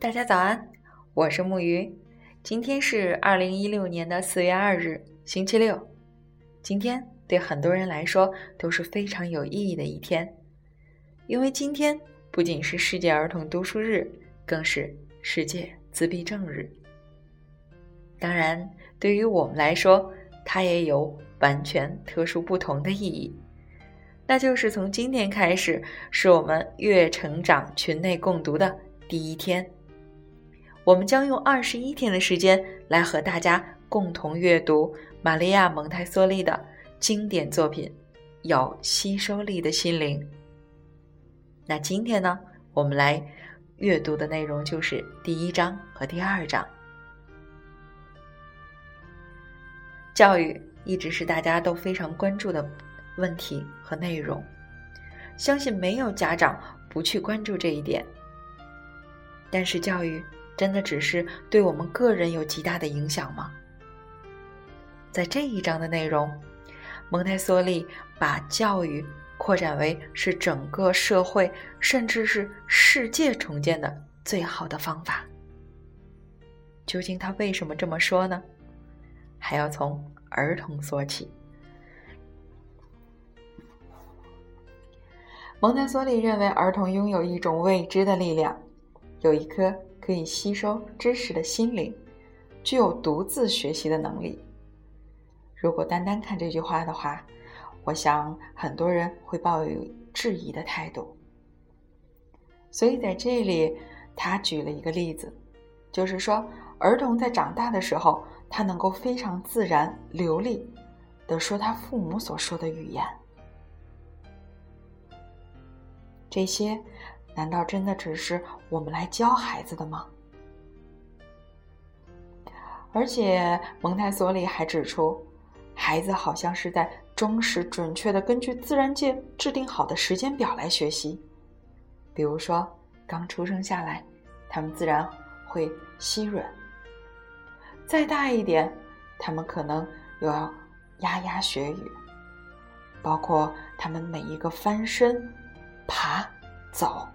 大家早安，我是木鱼。今天是二零一六年的四月二日，星期六。今天对很多人来说都是非常有意义的一天，因为今天不仅是世界儿童读书日，更是世界自闭症日。当然，对于我们来说，它也有完全特殊不同的意义，那就是从今天开始，是我们月成长群内共读的第一天。我们将用二十一天的时间来和大家共同阅读玛利亚·蒙台梭利的经典作品《有吸收力的心灵》。那今天呢，我们来阅读的内容就是第一章和第二章。教育一直是大家都非常关注的问题和内容，相信没有家长不去关注这一点。但是教育。真的只是对我们个人有极大的影响吗？在这一章的内容，蒙台梭利把教育扩展为是整个社会甚至是世界重建的最好的方法。究竟他为什么这么说呢？还要从儿童说起。蒙台梭利认为，儿童拥有一种未知的力量，有一颗。可以吸收知识的心灵，具有独自学习的能力。如果单单看这句话的话，我想很多人会抱有质疑的态度。所以在这里，他举了一个例子，就是说，儿童在长大的时候，他能够非常自然、流利的说他父母所说的语言。这些。难道真的只是我们来教孩子的吗？而且蒙台梭利还指出，孩子好像是在忠实准确的根据自然界制定好的时间表来学习。比如说，刚出生下来，他们自然会吸吮；再大一点，他们可能又要牙牙学语，包括他们每一个翻身、爬、走。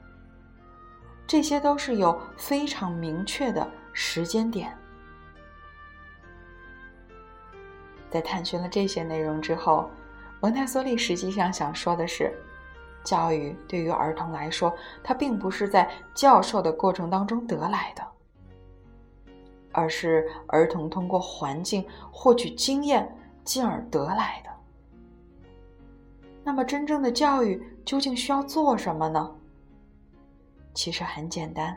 这些都是有非常明确的时间点。在探寻了这些内容之后，蒙台梭利实际上想说的是，教育对于儿童来说，它并不是在教授的过程当中得来的，而是儿童通过环境获取经验进而得来的。那么，真正的教育究竟需要做什么呢？其实很简单，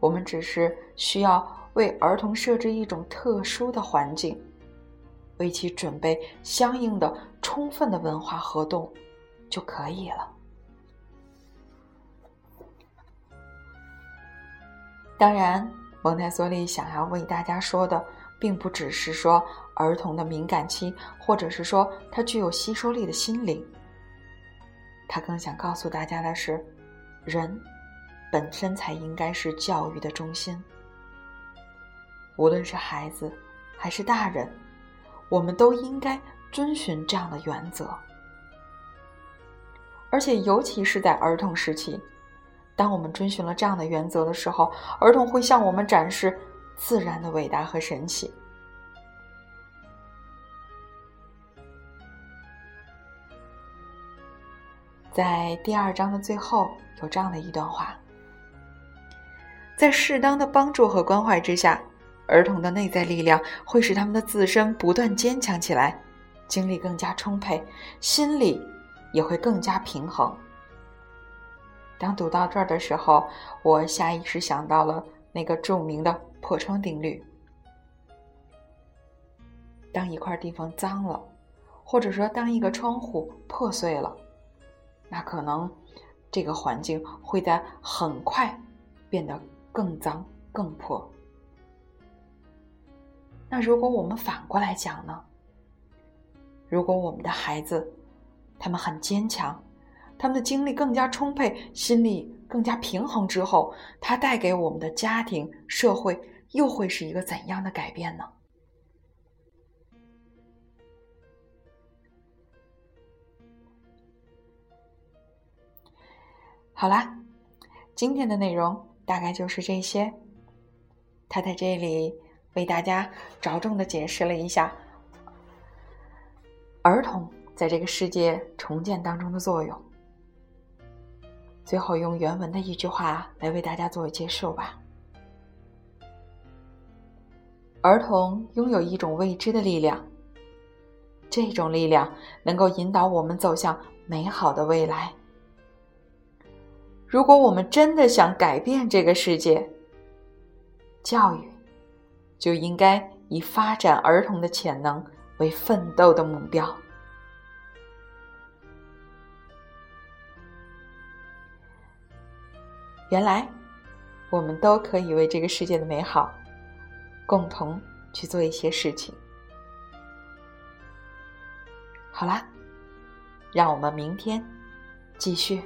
我们只是需要为儿童设置一种特殊的环境，为其准备相应的充分的文化活动就可以了。当然，蒙台梭利想要为大家说的，并不只是说儿童的敏感期，或者是说他具有吸收力的心灵。他更想告诉大家的是，人。本身才应该是教育的中心。无论是孩子还是大人，我们都应该遵循这样的原则。而且，尤其是在儿童时期，当我们遵循了这样的原则的时候，儿童会向我们展示自然的伟大和神奇。在第二章的最后，有这样的一段话。在适当的帮助和关怀之下，儿童的内在力量会使他们的自身不断坚强起来，精力更加充沛，心理也会更加平衡。当读到这儿的时候，我下意识想到了那个著名的破窗定律：当一块地方脏了，或者说当一个窗户破碎了，那可能这个环境会在很快变得。更脏、更破。那如果我们反过来讲呢？如果我们的孩子，他们很坚强，他们的精力更加充沛，心理更加平衡之后，他带给我们的家庭、社会又会是一个怎样的改变呢？好啦，今天的内容。大概就是这些。他在这里为大家着重的解释了一下儿童在这个世界重建当中的作用。最后用原文的一句话来为大家做结束吧：儿童拥有一种未知的力量，这种力量能够引导我们走向美好的未来。如果我们真的想改变这个世界，教育就应该以发展儿童的潜能为奋斗的目标。原来，我们都可以为这个世界的美好，共同去做一些事情。好啦，让我们明天继续。